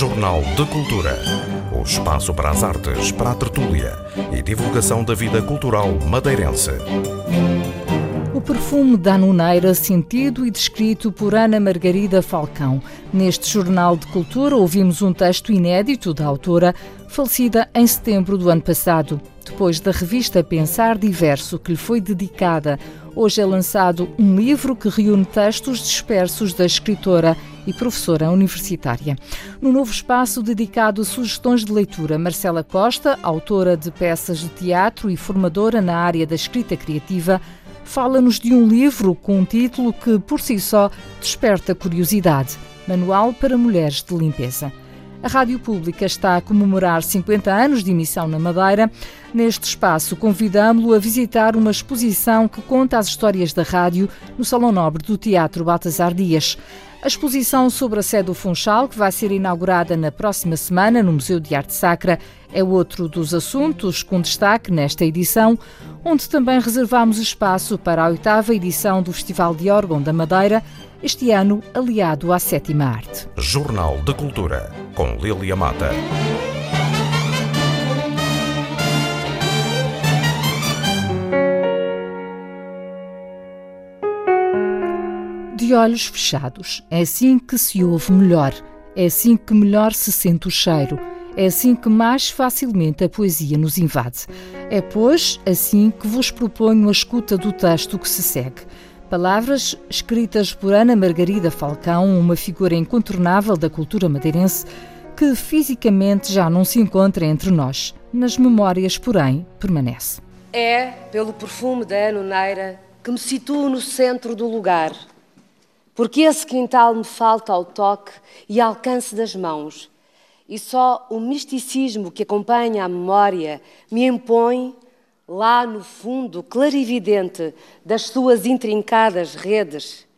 Jornal de Cultura. O espaço para as artes, para a tertúlia e divulgação da vida cultural madeirense. O perfume da Nuneira, sentido e descrito por Ana Margarida Falcão. Neste Jornal de Cultura ouvimos um texto inédito da autora, falecida em setembro do ano passado. Depois da revista Pensar Diverso, que lhe foi dedicada, hoje é lançado um livro que reúne textos dispersos da escritora e professora universitária. No novo espaço dedicado a sugestões de leitura, Marcela Costa, autora de peças de teatro e formadora na área da escrita criativa, fala-nos de um livro com um título que, por si só, desperta curiosidade: Manual para Mulheres de Limpeza. A Rádio Pública está a comemorar 50 anos de emissão na Madeira. Neste espaço, convidamos-lo a visitar uma exposição que conta as histórias da rádio no Salão Nobre do Teatro Baltasar Dias. A exposição sobre a sede do Funchal, que vai ser inaugurada na próxima semana no Museu de Arte Sacra, é outro dos assuntos com destaque nesta edição, onde também reservamos espaço para a oitava edição do Festival de Órgão da Madeira, este ano aliado à sétima arte. Jornal de Cultura, com Lilia Mata. Olhos fechados. É assim que se ouve melhor. É assim que melhor se sente o cheiro. É assim que mais facilmente a poesia nos invade. É, pois, assim que vos proponho a escuta do texto que se segue. Palavras escritas por Ana Margarida Falcão, uma figura incontornável da cultura madeirense, que fisicamente já não se encontra entre nós. Nas memórias, porém, permanece. É pelo perfume da Anoneira que me situo no centro do lugar porque esse quintal me falta ao toque e alcance das mãos, e só o misticismo que acompanha a memória me impõe, lá no fundo clarividente das suas intrincadas redes,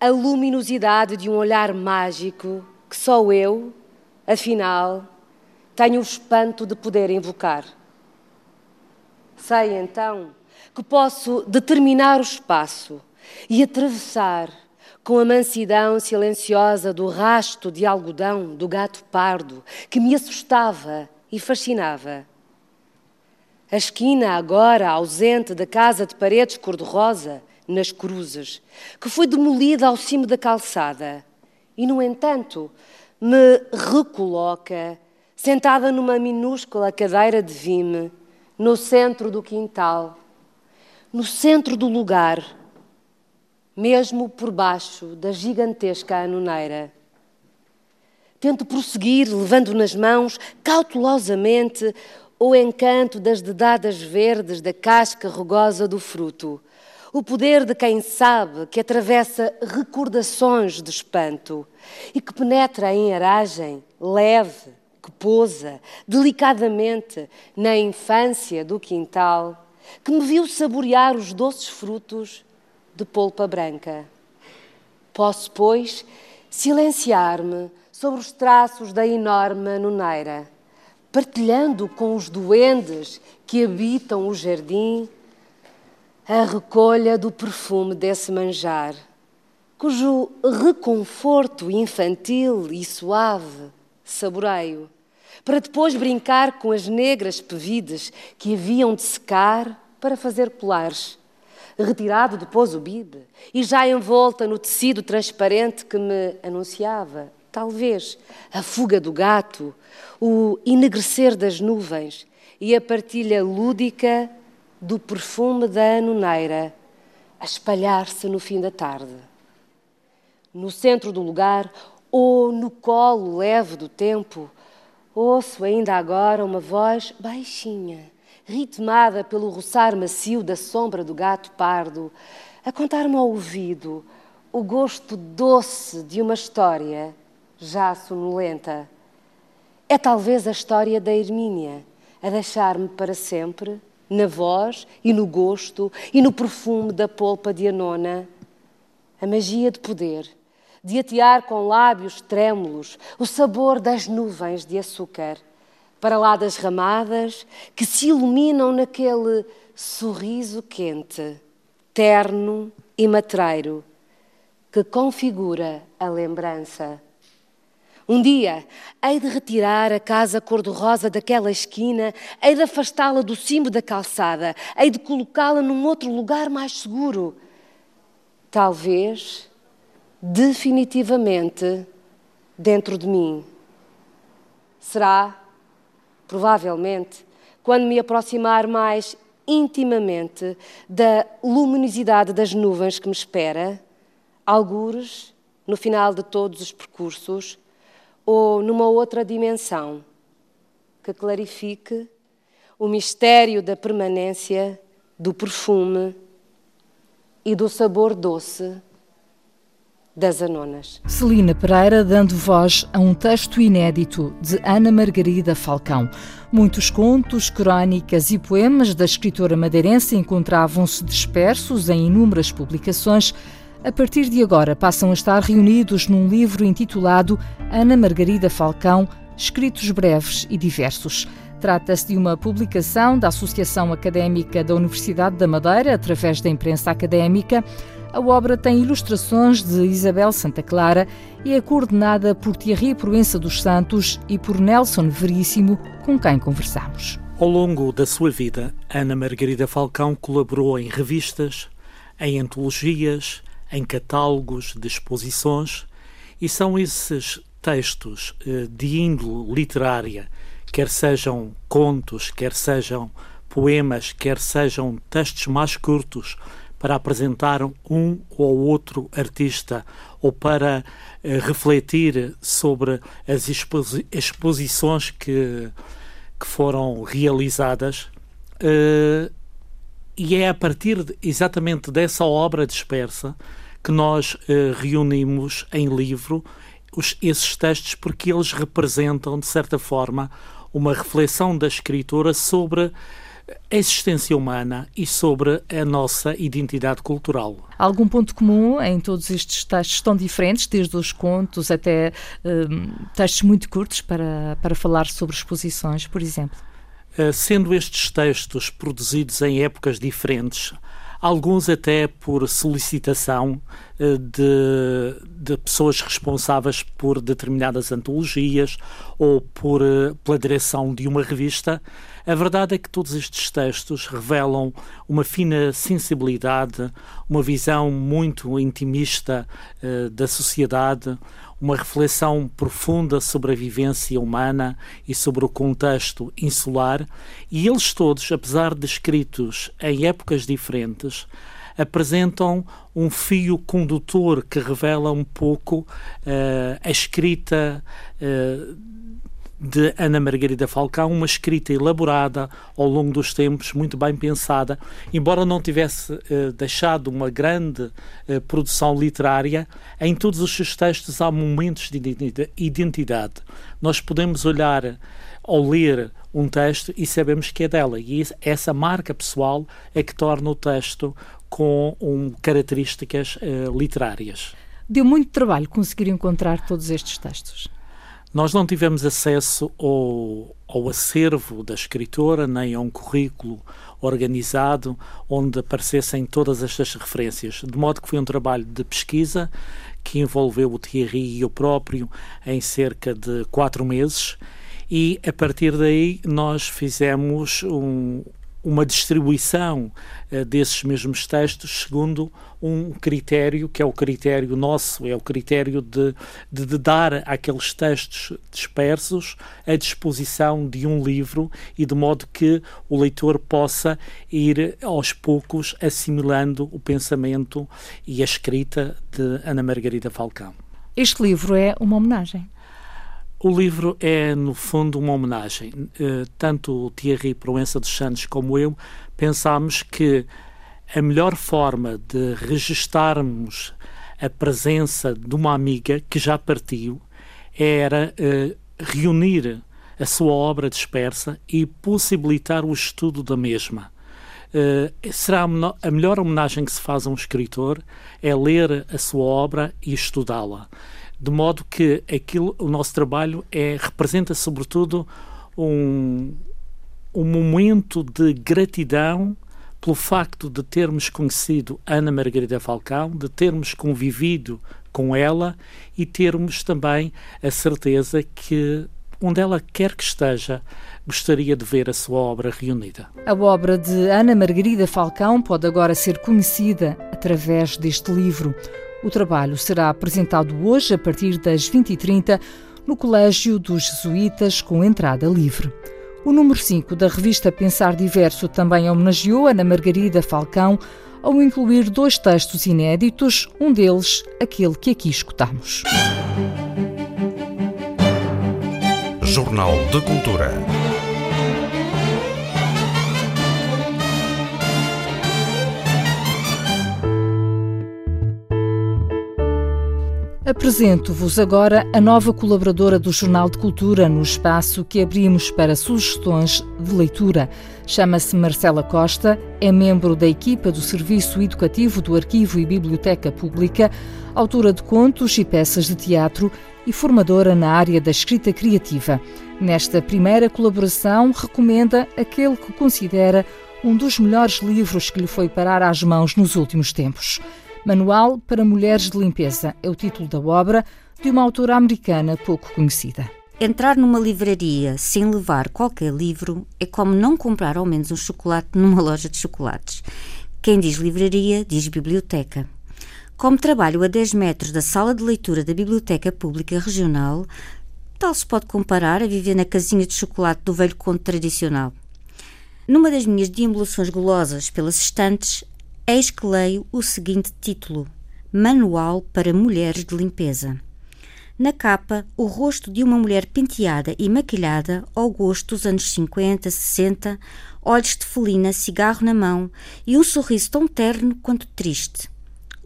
a luminosidade de um olhar mágico que só eu, afinal, tenho o espanto de poder invocar. Sei então que posso determinar o espaço e atravessar com a mansidão silenciosa do rasto de algodão do gato pardo que me assustava e fascinava. A esquina, agora ausente da casa de paredes cor-de-rosa, nas cruzes, que foi demolida ao cimo da calçada e, no entanto, me recoloca, sentada numa minúscula cadeira de vime, no centro do quintal, no centro do lugar mesmo por baixo da gigantesca anoneira. Tento prosseguir, levando nas mãos, cautelosamente, o encanto das dedadas verdes da casca rugosa do fruto, o poder de quem sabe que atravessa recordações de espanto e que penetra em aragem leve, que pousa delicadamente na infância do quintal, que me viu saborear os doces frutos de polpa branca. Posso, pois, silenciar-me sobre os traços da enorme noneira, partilhando com os duendes que habitam o jardim a recolha do perfume desse manjar, cujo reconforto infantil e suave saboreio, para depois brincar com as negras pevides que haviam de secar para fazer colares retirado depois o bibe e já envolta no tecido transparente que me anunciava, talvez, a fuga do gato, o enegrecer das nuvens e a partilha lúdica do perfume da anoneira a espalhar-se no fim da tarde. No centro do lugar, ou no colo leve do tempo, ouço ainda agora uma voz baixinha ritmada pelo roçar macio da sombra do gato pardo, a contar-me ao ouvido o gosto doce de uma história já sonolenta. É talvez a história da Hermínia, a deixar-me para sempre, na voz e no gosto e no perfume da polpa de Anona, a magia de poder, de atear com lábios trêmulos o sabor das nuvens de açúcar para lá das ramadas que se iluminam naquele sorriso quente, terno e matreiro que configura a lembrança. Um dia, hei de retirar a casa cor-de-rosa daquela esquina, hei de afastá-la do cimo da calçada, hei de colocá-la num outro lugar mais seguro. Talvez, definitivamente, dentro de mim. Será, provavelmente, quando me aproximar mais intimamente da luminosidade das nuvens que me espera, algures, no final de todos os percursos, ou numa outra dimensão que clarifique o mistério da permanência do perfume e do sabor doce das anonas. Celina Pereira dando voz a um texto inédito de Ana Margarida Falcão. Muitos contos, crónicas e poemas da escritora madeirense encontravam-se dispersos em inúmeras publicações a partir de agora passam a estar reunidos num livro intitulado Ana Margarida Falcão, Escritos Breves e Diversos. Trata-se de uma publicação da Associação Académica da Universidade da Madeira, através da imprensa académica. A obra tem ilustrações de Isabel Santa Clara e é coordenada por Thierry Proença dos Santos e por Nelson Veríssimo, com quem conversamos. Ao longo da sua vida, Ana Margarida Falcão colaborou em revistas, em antologias, em catálogos de exposições, e são esses textos eh, de índole literária, quer sejam contos, quer sejam poemas, quer sejam textos mais curtos, para apresentar um ou outro artista ou para eh, refletir sobre as exposi exposições que, que foram realizadas. Uh, e é a partir de, exatamente dessa obra dispersa que nós uh, reunimos em livro os, esses textos porque eles representam, de certa forma, uma reflexão da escritora sobre a existência humana e sobre a nossa identidade cultural. Algum ponto comum em todos estes textos tão diferentes, desde os contos até um, textos muito curtos para, para falar sobre exposições, por exemplo? Eh, sendo estes textos produzidos em épocas diferentes, alguns até por solicitação eh, de, de, pessoas responsáveis por determinadas antologias ou por, eh, pela direção de uma revista, a verdade é que todos estes textos revelam uma fina sensibilidade, uma visão muito intimista uh, da sociedade, uma reflexão profunda sobre a vivência humana e sobre o contexto insular, e eles todos, apesar de escritos em épocas diferentes, apresentam um fio condutor que revela um pouco uh, a escrita uh, de Ana Margarida Falcão, uma escrita elaborada ao longo dos tempos, muito bem pensada, embora não tivesse eh, deixado uma grande eh, produção literária, em todos os seus textos há momentos de identidade. Nós podemos olhar ao ler um texto e sabemos que é dela, e essa marca pessoal é que torna o texto com um, características eh, literárias. Deu muito trabalho conseguir encontrar todos estes textos. Nós não tivemos acesso ao, ao acervo da escritora, nem a um currículo organizado onde aparecessem todas estas referências, de modo que foi um trabalho de pesquisa que envolveu o Thierry e eu próprio em cerca de quatro meses e a partir daí nós fizemos um, uma distribuição uh, desses mesmos textos segundo um critério que é o critério nosso, é o critério de, de, de, dar aqueles textos dispersos à disposição de um livro e de modo que o leitor possa ir aos poucos assimilando o pensamento e a escrita de Ana Margarida Falcão. Este livro é uma homenagem. O livro é, no fundo, uma homenagem. Uh, tanto o Thierry Proença dos Santos como eu pensámos que a melhor forma de registarmos a presença de uma amiga que já partiu era uh, reunir a sua obra dispersa e possibilitar o estudo da mesma. Uh, será a melhor homenagem que se faz a um escritor é ler a sua obra e estudá-la de modo que aquilo, o nosso trabalho é, representa sobretudo um, um momento de gratidão pelo facto de termos conhecido Ana Margarida Falcão, de termos convivido com ela e termos também a certeza que onde ela quer que esteja, gostaria de ver a sua obra reunida. A obra de Ana Margarida Falcão pode agora ser conhecida através deste livro. O trabalho será apresentado hoje, a partir das 20h30, no Colégio dos Jesuítas, com entrada livre. O número 5 da revista Pensar Diverso também homenageou Ana Margarida Falcão ao incluir dois textos inéditos, um deles aquele que aqui escutamos. Jornal de Cultura. Apresento-vos agora a nova colaboradora do Jornal de Cultura no espaço que abrimos para sugestões de leitura. Chama-se Marcela Costa, é membro da equipa do Serviço Educativo do Arquivo e Biblioteca Pública, autora de contos e peças de teatro e formadora na área da escrita criativa. Nesta primeira colaboração, recomenda aquele que considera um dos melhores livros que lhe foi parar às mãos nos últimos tempos. Manual para Mulheres de Limpeza é o título da obra de uma autora americana pouco conhecida. Entrar numa livraria sem levar qualquer livro é como não comprar ao menos um chocolate numa loja de chocolates. Quem diz livraria diz biblioteca. Como trabalho a 10 metros da sala de leitura da Biblioteca Pública Regional, tal se pode comparar a viver na casinha de chocolate do velho conto tradicional. Numa das minhas deambulações golosas pelas estantes, eis que leio o seguinte título: Manual para Mulheres de Limpeza. Na capa, o rosto de uma mulher penteada e maquilhada ao gosto dos anos 50, 60, olhos de felina, cigarro na mão e um sorriso tão terno quanto triste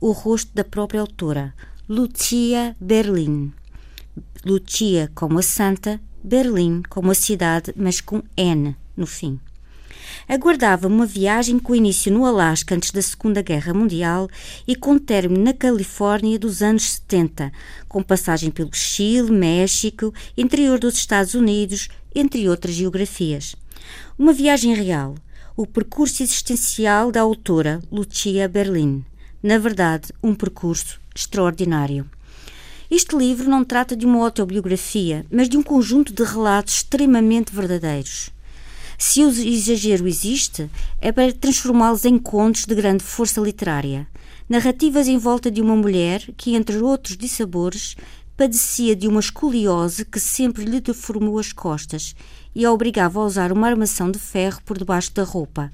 o rosto da própria autora, Lucia Berlin. Lucia como a santa, Berlim como a cidade, mas com N no fim. Aguardava uma viagem com início no Alasca antes da Segunda Guerra Mundial e com término na Califórnia dos anos 70, com passagem pelo Chile, México, interior dos Estados Unidos, entre outras geografias. Uma viagem real, o percurso existencial da autora Lucia Berlin na verdade, um percurso extraordinário. Este livro não trata de uma autobiografia, mas de um conjunto de relatos extremamente verdadeiros. Se o exagero existe, é para transformá-los em contos de grande força literária, narrativas em volta de uma mulher que, entre outros dissabores, padecia de uma escoliose que sempre lhe deformou as costas e a obrigava a usar uma armação de ferro por debaixo da roupa.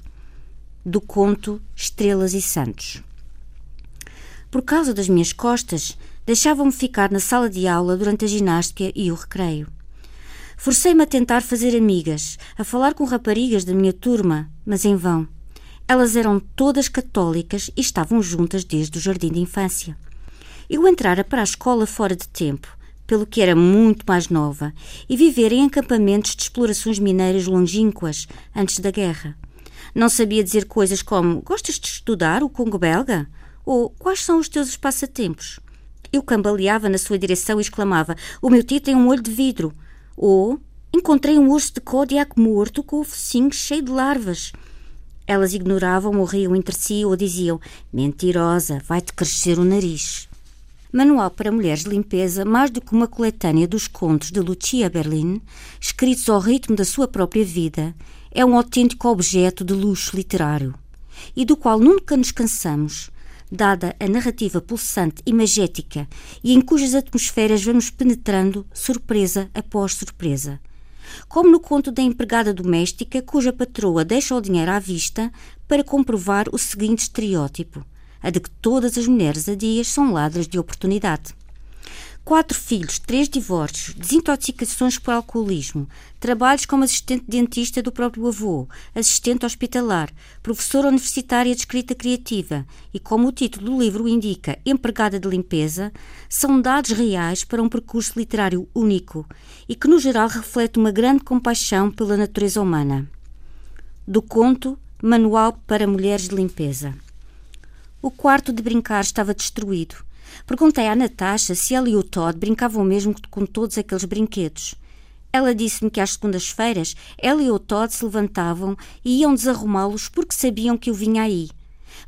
Do conto Estrelas e Santos. Por causa das minhas costas, deixavam-me ficar na sala de aula durante a ginástica e o recreio. Forcei-me a tentar fazer amigas, a falar com raparigas da minha turma, mas em vão. Elas eram todas católicas e estavam juntas desde o jardim de infância. Eu entrara para a escola fora de tempo, pelo que era muito mais nova, e viver em acampamentos de explorações mineiras longínquas antes da guerra. Não sabia dizer coisas como: Gostas de estudar o Congo belga? Ou quais são os teus passatempos? Eu cambaleava na sua direção e exclamava: O meu tio tem um olho de vidro. Ou encontrei um urso de Kodiak morto com o focinho cheio de larvas. Elas ignoravam ou riam entre si ou diziam: Mentirosa, vai-te crescer o nariz. Manual para Mulheres de Limpeza, mais do que uma coletânea dos contos de Lucia Berlin, escritos ao ritmo da sua própria vida, é um autêntico objeto de luxo literário e do qual nunca nos cansamos, dada a narrativa pulsante e magética e em cujas atmosferas vamos penetrando surpresa após surpresa. Como no conto da empregada doméstica cuja patroa deixa o dinheiro à vista para comprovar o seguinte estereótipo: a de que todas as mulheres adias são ladras de oportunidade quatro filhos, três divórcios, desintoxicações por alcoolismo, trabalhos como assistente dentista do próprio avô, assistente hospitalar, professora universitária de escrita criativa e, como o título do livro indica, empregada de limpeza, são dados reais para um percurso literário único e que, no geral, reflete uma grande compaixão pela natureza humana. Do conto Manual para Mulheres de Limpeza. O quarto de brincar estava destruído Perguntei à Natasha se ela e o Todd brincavam mesmo com todos aqueles brinquedos. Ela disse-me que às segundas-feiras ela e o Todd se levantavam e iam desarrumá-los porque sabiam que eu vinha aí.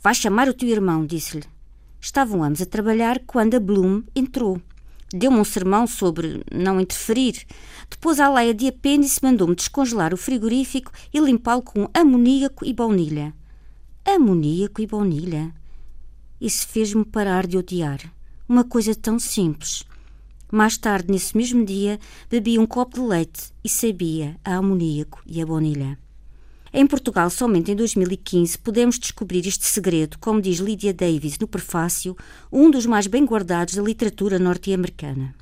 Vai chamar o teu irmão, disse-lhe. Estavam ambos a trabalhar quando a Bloom entrou. Deu-me um sermão sobre não interferir. Depois a leia de apêndice mandou-me descongelar o frigorífico e limpá-lo com amoníaco e baunilha. Amoníaco e baunilha? Isso fez-me parar de odiar. Uma coisa tão simples. Mais tarde, nesse mesmo dia, bebi um copo de leite e sabia a amoníaco e a baunilha. Em Portugal, somente em 2015, podemos descobrir este segredo, como diz Lydia Davis no prefácio, um dos mais bem guardados da literatura norte-americana.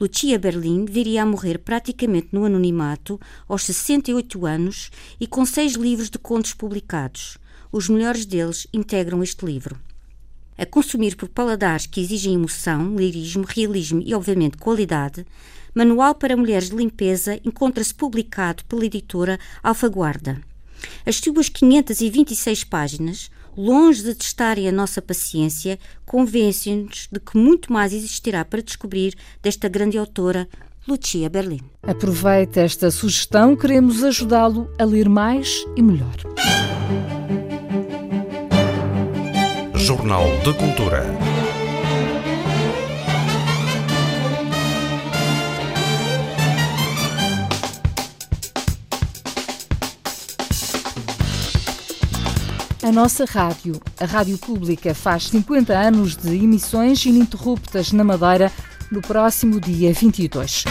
Lucia Berlin viria a morrer praticamente no anonimato, aos 68 anos, e com seis livros de contos publicados. Os melhores deles integram este livro. A consumir por paladares que exigem emoção, lirismo, realismo e, obviamente, qualidade, Manual para Mulheres de Limpeza encontra-se publicado pela editora Alfaguarda. As suas 526 páginas, longe de testarem a nossa paciência, convencem-nos de que muito mais existirá para descobrir desta grande autora, Lucia Berlin. Aproveite esta sugestão, queremos ajudá-lo a ler mais e melhor. Jornal de Cultura. A nossa rádio, a Rádio Pública, faz 50 anos de emissões ininterruptas na Madeira no próximo dia 22.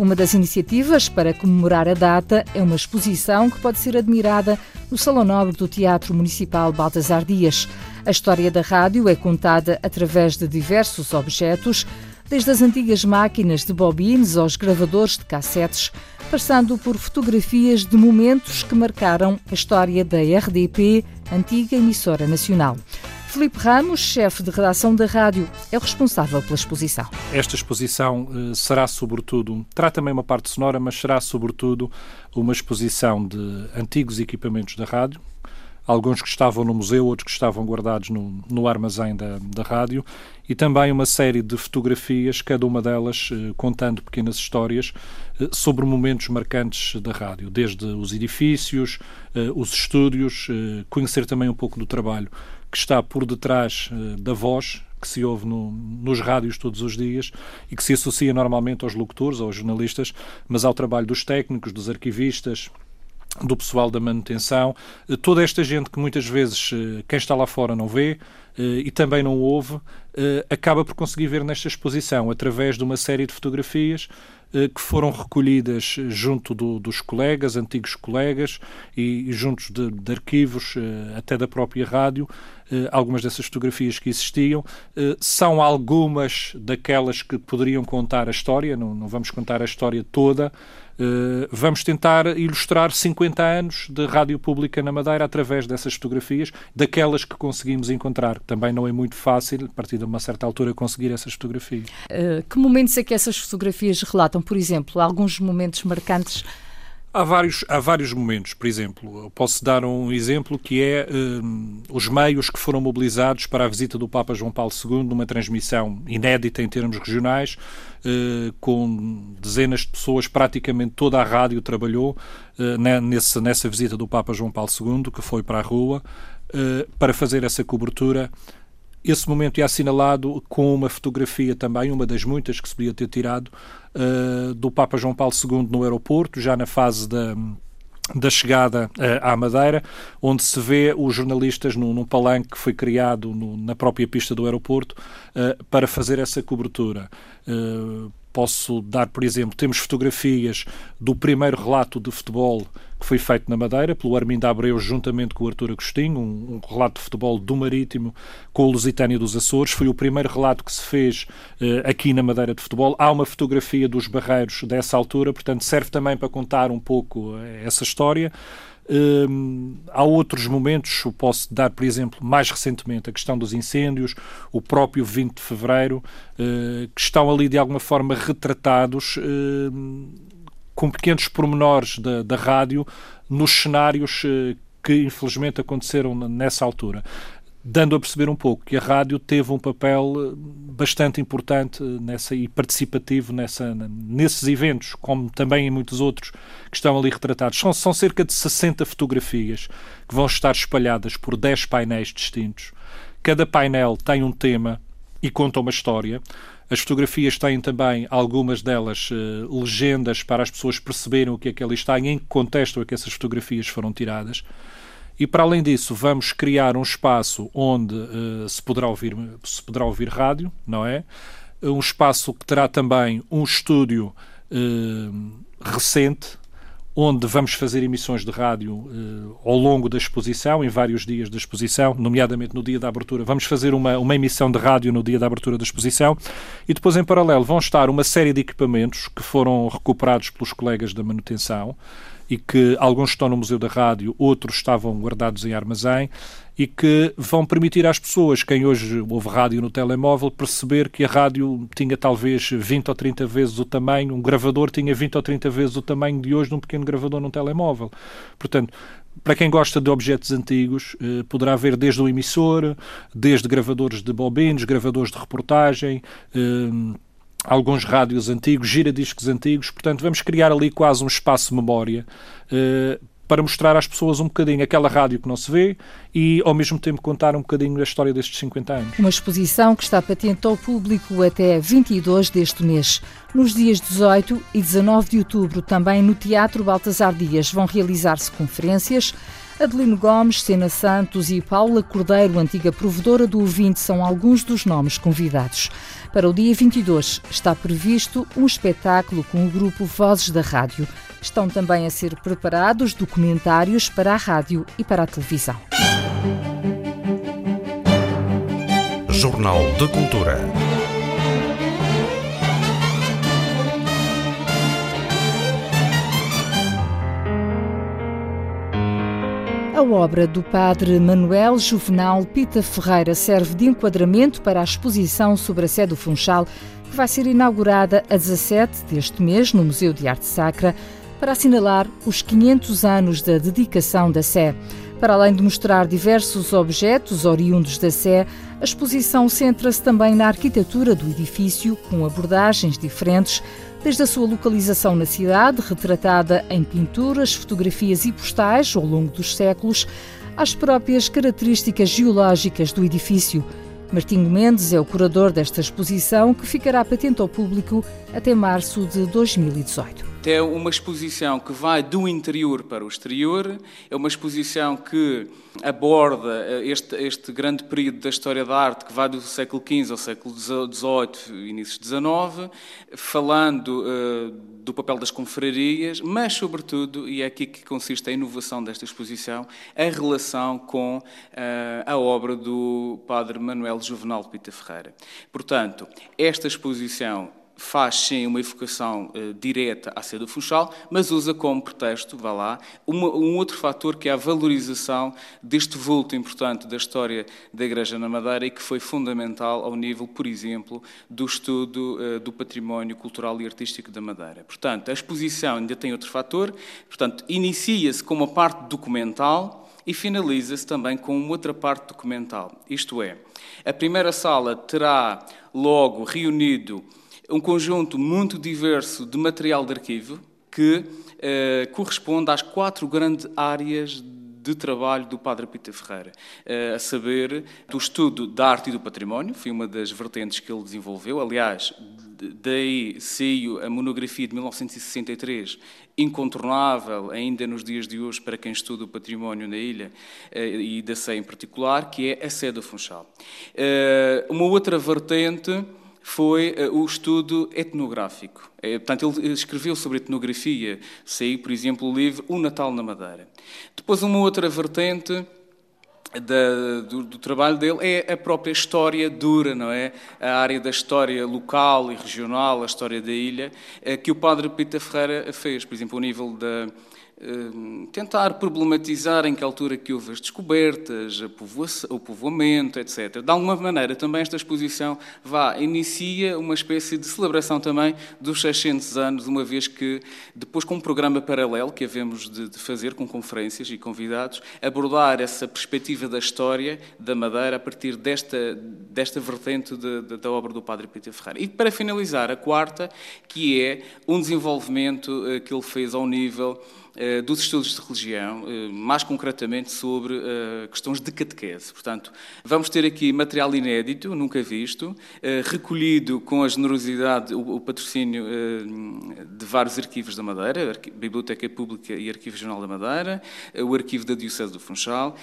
Uma das iniciativas para comemorar a data é uma exposição que pode ser admirada no Salão Nobre do Teatro Municipal Baltasar Dias. A história da rádio é contada através de diversos objetos, desde as antigas máquinas de bobines aos gravadores de cassetes, passando por fotografias de momentos que marcaram a história da RDP, antiga emissora nacional. Felipe Ramos, chefe de redação da rádio, é o responsável pela exposição. Esta exposição uh, será sobretudo, terá também uma parte sonora, mas será sobretudo uma exposição de antigos equipamentos da rádio, alguns que estavam no museu, outros que estavam guardados no, no armazém da, da rádio, e também uma série de fotografias, cada uma delas eh, contando pequenas histórias eh, sobre momentos marcantes da rádio, desde os edifícios, eh, os estúdios, eh, conhecer também um pouco do trabalho que está por detrás eh, da voz que se ouve no, nos rádios todos os dias e que se associa normalmente aos locutores, aos jornalistas, mas ao trabalho dos técnicos, dos arquivistas, do pessoal da manutenção, eh, toda esta gente que muitas vezes eh, quem está lá fora não vê e também não ouve, acaba por conseguir ver nesta exposição através de uma série de fotografias que foram recolhidas junto do, dos colegas, antigos colegas, e, e juntos de, de, arquivos, até da própria rádio. Algumas dessas fotografias que existiam são algumas daquelas que poderiam contar a história, não, não vamos contar a história toda, vamos tentar ilustrar 50 anos de rádio pública na Madeira através dessas fotografias, daquelas que conseguimos encontrar. Também não é muito fácil, a partir de uma certa altura, conseguir essas fotografias. Uh, que momentos é que essas fotografias relatam? Por exemplo, alguns momentos marcantes Há vários, há vários momentos, por exemplo, eu posso dar um exemplo que é um, os meios que foram mobilizados para a visita do Papa João Paulo II numa transmissão inédita em termos regionais, uh, com dezenas de pessoas, praticamente toda a rádio trabalhou uh, nessa, visita do Papa João Paulo II, que foi para a rua, uh, para fazer essa cobertura esse momento é assinalado com uma fotografia também, uma das muitas que se podia ter tirado, uh, do Papa João Paulo II no aeroporto, já na fase da da chegada uh, à Madeira, onde se vê os jornalistas num, num palanque que foi criado no, na própria pista do aeroporto uh, para fazer essa cobertura. Uh, Posso dar, por exemplo, temos fotografias do primeiro relato de futebol que foi feito na Madeira pelo Armindo Abreu juntamente com o Artur Agostinho, um, um, relato de futebol do Marítimo com o Lusitânia dos Açores. Foi o primeiro relato que se fez uh, aqui na Madeira de futebol. Há uma fotografia dos barreiros dessa altura, portanto serve também para contar um pouco uh, essa história. Hum, há outros momentos, eu posso dar, por exemplo, mais recentemente, a questão dos incêndios, o próprio 20 de fevereiro, uh, que estão ali de alguma forma retratados uh, com pequenos pormenores da, da rádio nos cenários uh, que infelizmente aconteceram nessa altura. Dando a perceber um pouco que a rádio teve um papel eh, bastante importante nessa e participativo nessa, nesses eventos, como também em muitos outros que estão ali retratados. São, são cerca de 60 fotografias que vão estar espalhadas por 10 painéis distintos. Cada painel tem um tema e conta uma história. As fotografias têm também, algumas delas, uh, legendas para as pessoas perceberem o que é que ali está e em que contexto é que essas fotografias foram tiradas. E para além disso, vamos criar um espaço onde uh, se, poderá ouvir, se poderá ouvir rádio, não é? Um espaço que terá também um estúdio uh, recente, onde vamos fazer emissões de rádio uh, ao longo da exposição, em vários dias da exposição, nomeadamente no dia da abertura. Vamos fazer uma, uma emissão de rádio no dia da abertura da exposição e depois, em paralelo, vão estar uma série de equipamentos que foram recuperados pelos colegas da manutenção e que alguns estão no Museu da Rádio, outros estavam guardados em armazém e que vão permitir às pessoas, quem hoje ouve rádio no telemóvel, perceber que a rádio tinha talvez 20 ou 30 vezes o tamanho, um gravador tinha 20 ou 30 vezes o tamanho de hoje de um pequeno gravador num telemóvel. Portanto, para quem gosta de objetos antigos, eh, poderá ver desde o emissor, desde gravadores de bobinos, gravadores de reportagem, eh, alguns rádios antigos, giradiscos antigos, portanto vamos criar ali quase um espaço memória uh, para mostrar às pessoas um bocadinho aquela rádio que não se vê e ao mesmo tempo contar um bocadinho a história destes 50 anos. Uma exposição que está patente ao público até 22 deste mês. Nos dias 18 e 19 de outubro, também no Teatro Baltasar Dias, vão realizar-se conferências. Adelino Gomes, Sena Santos e Paula Cordeiro, antiga provedora do ouvinte, são alguns dos nomes convidados. Para o dia 22 está previsto um espetáculo com o grupo Vozes da Rádio. Estão também a ser preparados documentários para a rádio e para a televisão. Jornal de Cultura. A obra do padre Manuel Juvenal Pita Ferreira serve de enquadramento para a exposição sobre a Sé do Funchal, que vai ser inaugurada a 17 deste mês no Museu de Arte Sacra, para assinalar os 500 anos da dedicação da Sé. Para além de mostrar diversos objetos oriundos da Sé, a exposição centra-se também na arquitetura do edifício, com abordagens diferentes desde a sua localização na cidade, retratada em pinturas, fotografias e postais ao longo dos séculos, às próprias características geológicas do edifício. Martinho Mendes é o curador desta exposição, que ficará patente ao público até março de 2018. É uma exposição que vai do interior para o exterior, é uma exposição que aborda eh, este, este grande período da história da arte que vai do século XV ao século XVIII, início XIX, falando uh, do papel das confrarias, mas, sobretudo, e é aqui que consiste a inovação desta exposição, a relação com uh, a obra do padre Manuel Juvenal de Pita Ferreira. Portanto, esta exposição faz sim uma evocação uh, direta à Seda Funchal, mas usa como pretexto, vá lá, uma, um outro fator que é a valorização deste vulto importante da história da Igreja na Madeira e que foi fundamental ao nível, por exemplo, do estudo uh, do património cultural e artístico da Madeira. Portanto, a exposição ainda tem outro fator, portanto, inicia-se com uma parte documental e finaliza-se também com uma outra parte documental. Isto é, a primeira sala terá logo reunido um conjunto muito diverso de material de arquivo que eh, corresponde às quatro grandes áreas de trabalho do Padre Pita Ferreira, eh, a saber, do estudo da arte e do património, foi uma das vertentes que ele desenvolveu. Aliás, daí saiu a monografia de 1963, incontornável ainda nos dias de hoje para quem estuda o património na ilha eh, e da Sé em particular, que é a Sé do Funchal. Uma outra vertente foi uh, o estudo etnográfico. É, portanto, ele escreveu sobre etnografia, saiu, por exemplo, o livro O Natal na Madeira. Depois, uma outra vertente da, do, do, trabalho dele é a própria história dura, não é? A área da história local e regional, a história da ilha, eh, que o padre Pita Ferreira fez, por exemplo, ao nível da tentar problematizar em que altura que houve as descobertas, o povoamento, etc. De alguma maneira, também esta exposição vá, inicia uma espécie de celebração também dos 600 anos, uma vez que, depois com um programa paralelo que havemos de, de fazer, com conferências e convidados, abordar essa perspectiva da história da Madeira a partir desta, desta vertente de, de, da obra do Padre Peter Ferreira. E para finalizar, a quarta, que é um desenvolvimento eh, que ele fez ao nível dos estudos de religião, eh, mais concretamente sobre eh, questões de catequese. Portanto, vamos ter aqui material inédito, nunca visto, recolhido com a generosidade, o patrocínio de vários arquivos da Madeira, Biblioteca Pública e Arquivo Jornal da Madeira, o Arquivo da Diocese do Funchal,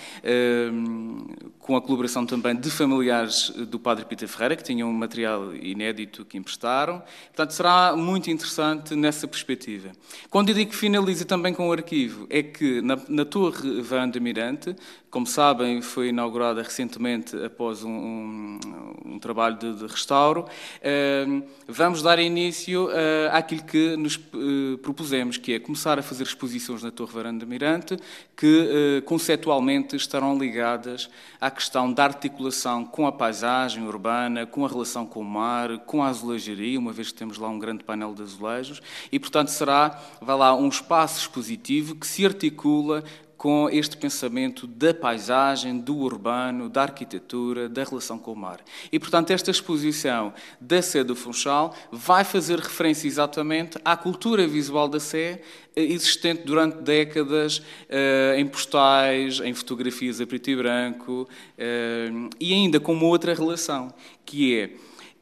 com a colaboração também de familiares do Padre Peter Ferreira, que tinham um material inédito que emprestaram. Portanto, será muito interessante nessa perspectiva. Quando eu digo que finaliza também com o arquivo é que na, na Torre Varanda Mirante, como sabem, foi inaugurada recentemente após um, um, um trabalho de, de restauro, uh, vamos dar início uh, àquilo que nos uh, propusemos, que é começar a fazer exposições na Torre Varanda Mirante, que conceptualmente estarão ligadas à questão da articulação com a paisagem urbana, com a relação com o mar, com a azulejaria, uma vez que temos lá um grande painel de azulejos, e portanto será, vai lá, um espaço expositivo positivo que se articula com este pensamento da paisagem, do urbano, da arquitetura, da relação com o mar. E, portanto, esta exposição da Sé do Funchal vai fazer referência exatamente à cultura visual da Sé, eh, existente durante décadas eh, em postais, em fotografias a preto e branco, eh, e ainda com uma outra relação, que é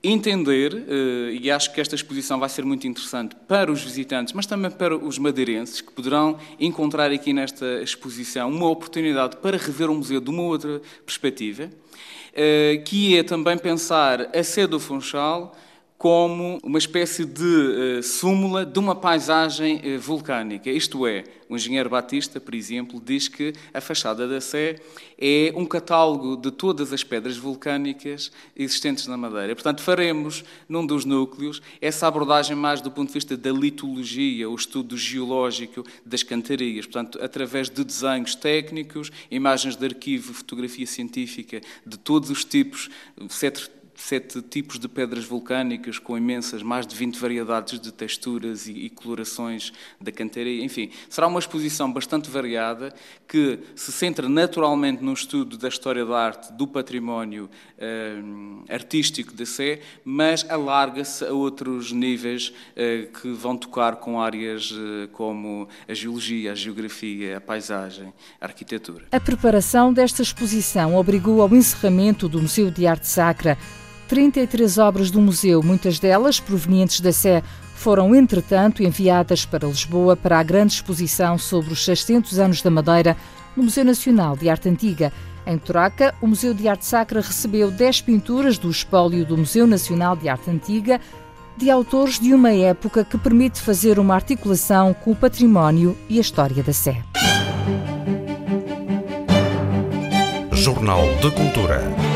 entender, eh, e acho que esta exposição vai ser muito interessante para os visitantes, mas também para os madeirenses, que poderão encontrar aqui nesta exposição uma oportunidade para rever o museu de uma outra perspectiva, eh, que é também pensar a sede do Funchal como uma espécie de uh, súmula de uma paisagem uh, vulcânica. Isto é, o engenheiro Batista, por exemplo, diz que a fachada da Sé é um catálogo de todas as pedras vulcânicas existentes na Madeira. Portanto, faremos, num dos núcleos, essa abordagem mais do ponto de vista da litologia, o estudo geológico das cantarias. Portanto, através de desenhos técnicos, imagens de arquivo, fotografia científica de todos os tipos, sete sete tipos de pedras vulcânicas com imensas, mais de 20 variedades de texturas e, e colorações da cantaria. Enfim, será uma exposição bastante variada que se centra naturalmente no estudo da história da arte, do património eh, artístico da Sé, mas alarga-se a outros níveis eh, que vão tocar com áreas eh, como a geologia, a geografia, a paisagem, a arquitetura. A preparação desta exposição obrigou ao encerramento do Museu de Arte Sacra 33 obras do museu, muitas delas provenientes da Sé, foram, entretanto, enviadas para Lisboa para a grande exposição sobre os 600 anos da Madeira no Museu Nacional de Arte Antiga. Em Troca, o Museu de Arte Sacra recebeu 10 pinturas do espólio do Museu Nacional de Arte Antiga, de autores de uma época que permite fazer uma articulação com o património e a história da Sé. Jornal de Cultura.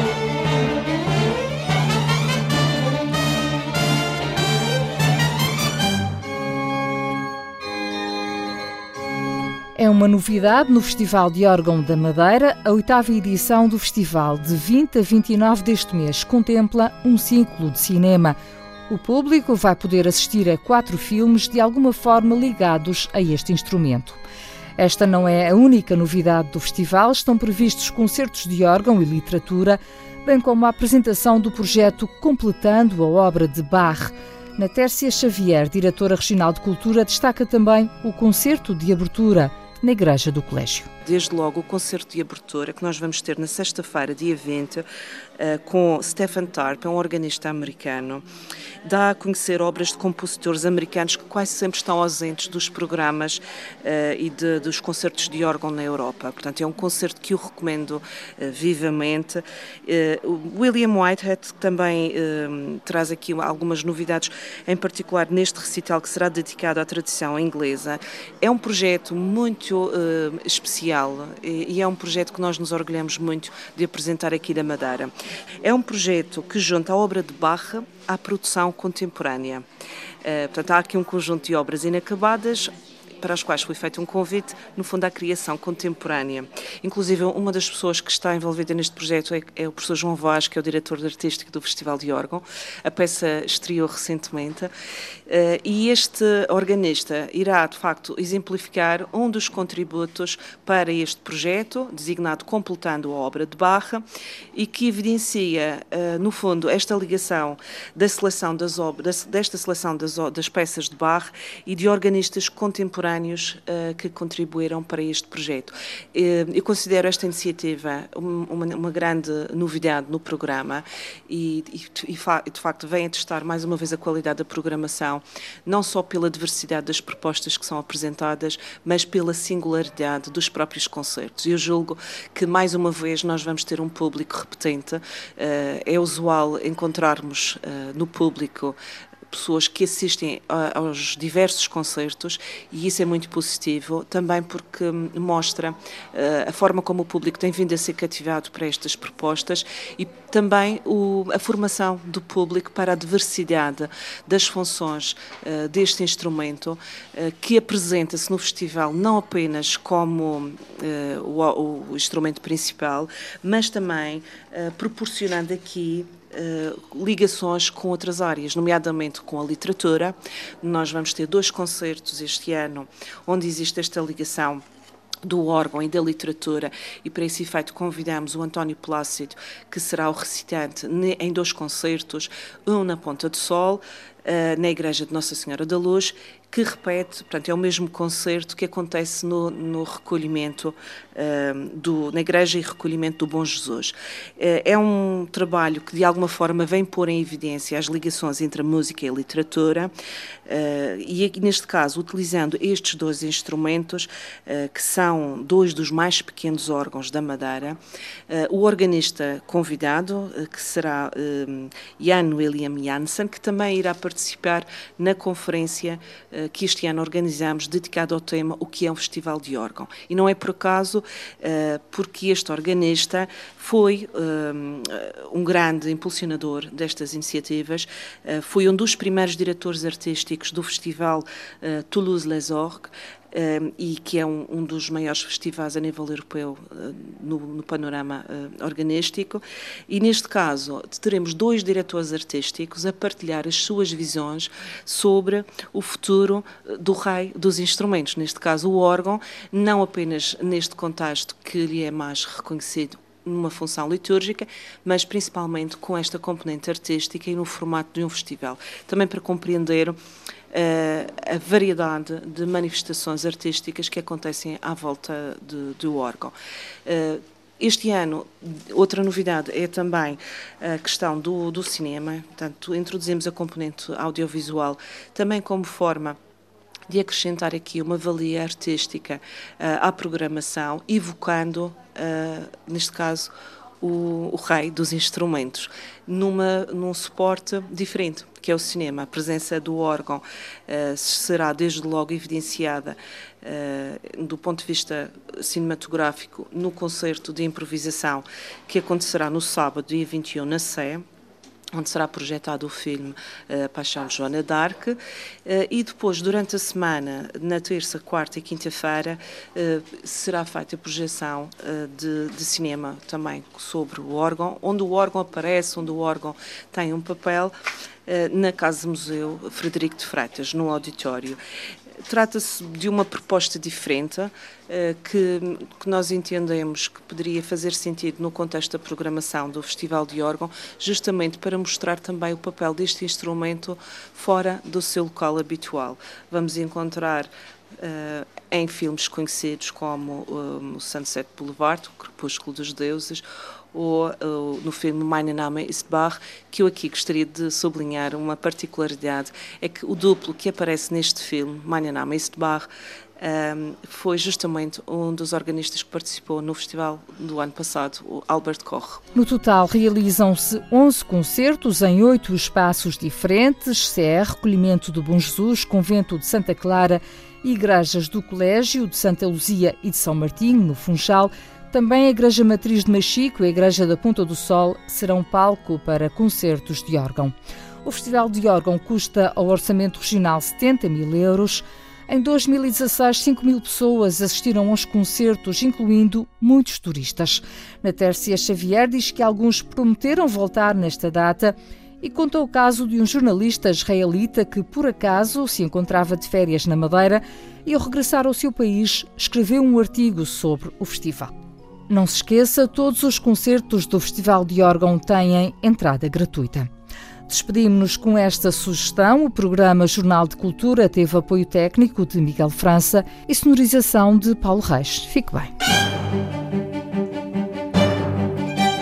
É uma novidade no Festival de Órgão da Madeira. A oitava edição do festival, de 20 a 29 deste mês, contempla um ciclo de cinema. O público vai poder assistir a quatro filmes de alguma forma ligados a este instrumento. Esta não é a única novidade do festival, estão previstos concertos de órgão e literatura, bem como a apresentação do projeto Completando a Obra de Bach. Natércia Xavier, diretora regional de cultura, destaca também o concerto de abertura na Igreja do Colégio. Desde logo o concerto de abertura que nós vamos ter na sexta-feira, dia 20, eh, com Stephen Tarp, é um organista americano, dá a conhecer obras de compositores americanos que quase sempre estão ausentes dos programas uh, e de, dos concertos de órgão na Europa. Portanto, é um concerto que eu recomendo uh, vivamente. William Whitehead também traz aqui algumas novidades, em particular neste recital que será dedicado à tradição inglesa. É um projeto muito especial e, e é um projeto que nós nos orgulhamos muito de apresentar aqui na Madeira. É um projeto que junta a obra de Bach à produção contemporânea. Uh, portanto, há aqui um conjunto de obras inacabadas para as quais foi feito um convite, no fundo, à criação contemporânea. Inclusive, uma das pessoas que está envolvida neste projeto é, é o professor João Vaz, que é o diretor artístico do Festival de Órgão. A peça estreou recentemente uh, e este organista irá, de facto, exemplificar um dos contributos para este projeto, designado Completando a Obra de Barra, e que evidencia, uh, no fundo, esta ligação da seleção das obras, desta seleção das, das peças de Barra e de organistas contemporâneos uh, que contribuíram para este projeto. Uh, eu considero esta iniciativa uma, uma grande novidade no programa e, e, e, de facto vem atestar mais uma vez a qualidade da programação, não só pela diversidade das propostas que são apresentadas, mas pela singularidade dos próprios concertos. Eu julgo que mais uma vez nós vamos ter um público repetente. Uh, é usual encontrarmos no público pessoas que assistem aos diversos concertos e isso é muito positivo, também porque mostra eh, a forma como o público tem vindo a ser cativado para estas propostas e também a formação do público para a diversidade das funções uh, deste instrumento, uh, que apresenta-se no festival não apenas como o, instrumento principal, mas também proporcionando aqui Uh, ligações com outras áreas, nomeadamente com a literatura. Nós vamos ter dois concertos este ano onde existe esta ligação do órgão e da literatura e para esse efeito convidamos o António Plácido, que será o recitante em dois concertos, um na Ponta do Sol, eh, na Igreja de Nossa Senhora da Luz que repete, portanto, é o mesmo concerto que acontece no, no recolhimento uh, do, na Igreja e recolhimento do Bom Jesus. Uh, é um trabalho que, de alguma forma, vem pôr em evidência as ligações entre a música e a literatura, uh, e aqui, neste caso, utilizando estes dois instrumentos, que são dois dos mais pequenos órgãos da Madeira, o organista convidado, que será Jan William Janssen, que também irá participar na conferência eh, que este ano organizamos dedicado ao tema O que é um Festival de Órgão. E não é por acaso, eh, porque este organista foi eh, um grande impulsionador destas iniciativas, foi um dos primeiros diretores artísticos do Festival Toulouse-Les Orgues, um, e que é um, um, dos maiores festivais a nível europeu uh, no, no, panorama uh, organístico. E neste caso teremos dois diretores artísticos a partilhar as suas visões sobre o futuro do rei dos instrumentos, neste caso o órgão, não apenas neste contexto que lhe é mais reconhecido numa função litúrgica, mas principalmente com esta componente artística e no formato de um festival. Também para compreender a variedade de manifestações artísticas que acontecem à volta de, do órgão. Eh, este ano, outra novidade é também a questão do, do cinema, portanto, introduzimos a componente audiovisual também como forma de acrescentar aqui uma valia artística uh, à programação, evocando, uh, neste caso, o, o rei dos instrumentos, numa, num suporte diferente, que é o cinema. A presença do órgão uh, será desde logo evidenciada uh, do ponto de vista cinematográfico no concerto de improvisação que acontecerá no sábado, dia 21, na Sé onde será projetado o filme uh, Paixão de Joana d'Arc, uh, e depois, durante a semana, na terça, quarta e quinta-feira, uh, será feita a projeção de, de, cinema também sobre o órgão, onde o órgão aparece, onde o órgão tem um papel, na Casa Museu Frederico de Freitas, no auditório. Trata-se de uma proposta diferente uh, que, que, nós entendemos que poderia fazer sentido no contexto da programação do Festival de Órgão, justamente para mostrar também o papel deste instrumento fora do seu local habitual. Vamos encontrar uh, em filmes conhecidos como um, o Sunset Boulevard, o Crepúsculo dos Deuses, ou uh, no filme Meine Name ist Bach, que eu aqui gostaria de sublinhar uma particularidade, é que o duplo que aparece neste filme, Meine Name ist Bach, um, foi justamente um dos organistas que participou no festival do ano passado, o Albert Koch. No total, realizam-se 11 concertos em oito espaços diferentes: CR, Recolhimento do Bom Jesus, Convento de Santa Clara, igrejas do Colégio de Santa Luzia e de São Martinho, no Funchal. Também a Igreja Matriz de Machico e a Igreja da Ponta do Sol serão palco para concertos de órgão. O Festival de Órgão custa ao Orçamento Regional 70 mil euros. Em 2016, 5 mil pessoas assistiram aos concertos, incluindo muitos turistas. Na Tércia Xavier diz que alguns prometeram voltar nesta data e contou o caso de um jornalista israelita que, por acaso, se encontrava de férias na Madeira e, ao regressar ao seu país, escreveu um artigo sobre o festival. Não se esqueça, todos os concertos do Festival de Órgão têm entrada gratuita. Despedimos-nos com esta sugestão. O programa Jornal de Cultura teve apoio técnico de Miguel França e sonorização de Paulo Reis. Fique bem.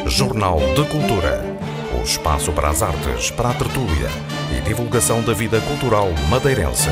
Jornal de Cultura o espaço para as artes, para a tertúlia e divulgação da vida cultural madeirense.